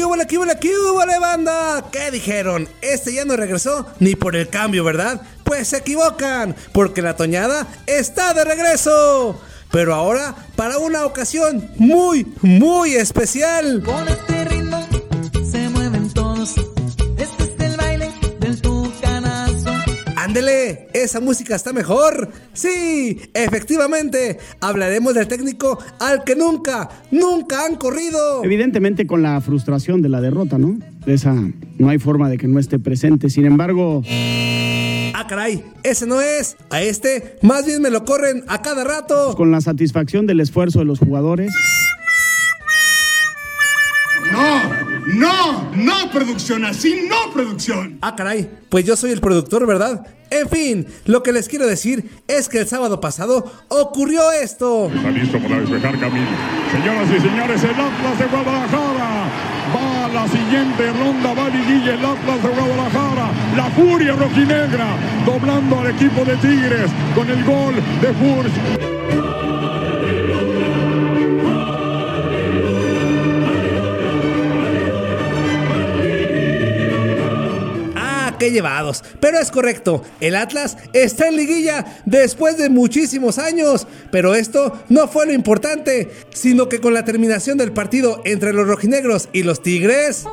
¿Qué hubo, qué hubo, qué hubo, banda? ¿Qué dijeron? Este ya no regresó ni por el cambio, ¿verdad? Pues se equivocan, porque la toñada está de regreso. Pero ahora para una ocasión muy, muy especial. Ándele, esa música está mejor. Sí, efectivamente, hablaremos del técnico al que nunca, nunca han corrido. Evidentemente con la frustración de la derrota, ¿no? Esa no hay forma de que no esté presente. Sin embargo... Ah, caray, ese no es. A este más bien me lo corren a cada rato. Con la satisfacción del esfuerzo de los jugadores. No, no, no producción, así no producción. Ah, caray, pues yo soy el productor, ¿verdad? En fin, lo que les quiero decir es que el sábado pasado ocurrió esto. Está listo para despejar camino. Señoras y señores, el Atlas de Guadalajara va a la siguiente ronda. Va Liguilla, el Atlas de Guadalajara. La furia rojinegra doblando al equipo de Tigres con el gol de Furs. Qué llevados. Pero es correcto, el Atlas está en liguilla después de muchísimos años. Pero esto no fue lo importante, sino que con la terminación del partido entre los rojinegros y los Tigres...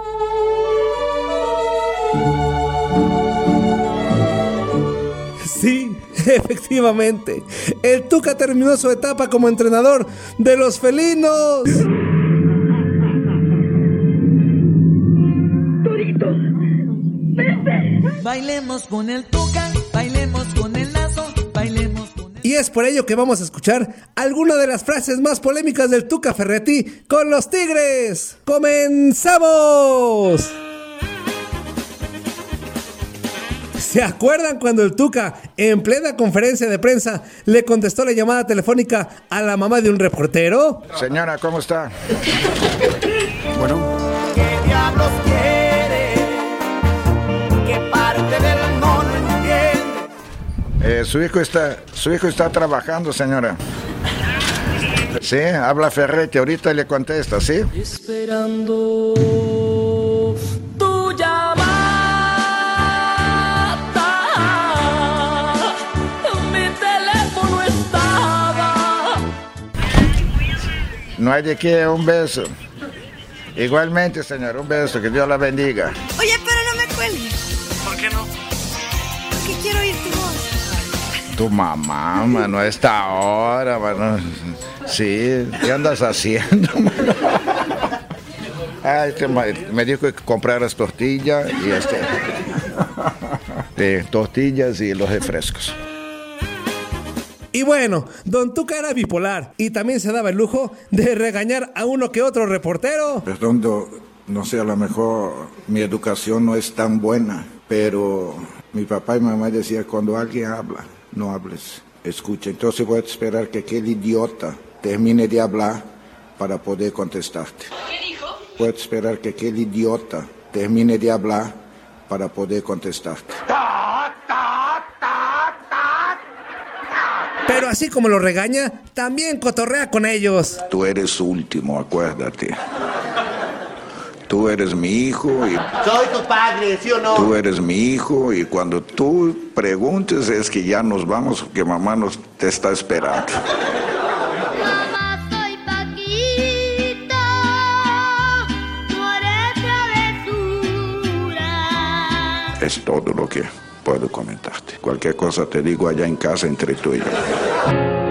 Sí, efectivamente. El Tuca terminó su etapa como entrenador de los felinos. Bailemos con el tuca, bailemos con el lazo, bailemos con el... Y es por ello que vamos a escuchar alguna de las frases más polémicas del Tuca Ferretti con los Tigres. ¡Comenzamos! ¿Se acuerdan cuando el Tuca, en plena conferencia de prensa, le contestó la llamada telefónica a la mamá de un reportero? Señora, ¿cómo está? Bueno. Eh, su hijo está, su hijo está trabajando, señora. Sí, habla Ferretti, ahorita le contesta, ¿sí? Esperando tu llamada. Mi teléfono estaba. No hay de qué, un beso. Igualmente, señor, un beso, que Dios la bendiga. Oye, pero no me cuelgues. ¿Por qué no? Tu mamá, mano, a esta hora, mano. Sí, ¿qué andas haciendo, mano? Que ma- me dijo que compraras tortillas y este. tortillas y los refrescos. Y bueno, Don Tuca era bipolar y también se daba el lujo de regañar a uno que otro reportero. Perdón, do- no sé, a lo mejor mi educación no es tan buena, pero mi papá y mamá decían, cuando alguien habla, no hables, escucha. Entonces voy a esperar que aquel idiota termine de hablar para poder contestarte. ¿Qué dijo? Voy a esperar que aquel idiota termine de hablar para poder contestarte. Pero así como lo regaña, también cotorrea con ellos. Tú eres último, acuérdate. Tú eres mi hijo y Soy tu padre, ¿sí o no? Tú eres mi hijo y cuando tú preguntes es que ya nos vamos, que mamá nos te está esperando. Es todo lo que puedo comentarte. Cualquier cosa te digo allá en casa entre tú y yo.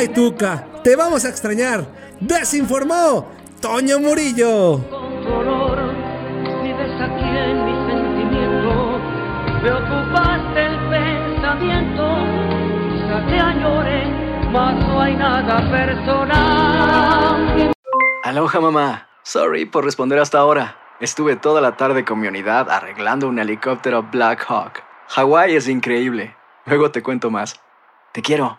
¡Ay, Tuca! ¡Te vamos a extrañar! ¡Desinformó! ¡Toño Murillo! Con tu olor vives aquí en mi sentimiento. Me ocupaste el pensamiento. Quizá te mas no hay nada personal. Aloha mamá. Sorry por responder hasta ahora. Estuve toda la tarde con mi unidad arreglando un helicóptero Black Hawk. Hawái es increíble. Luego te cuento más. Te quiero.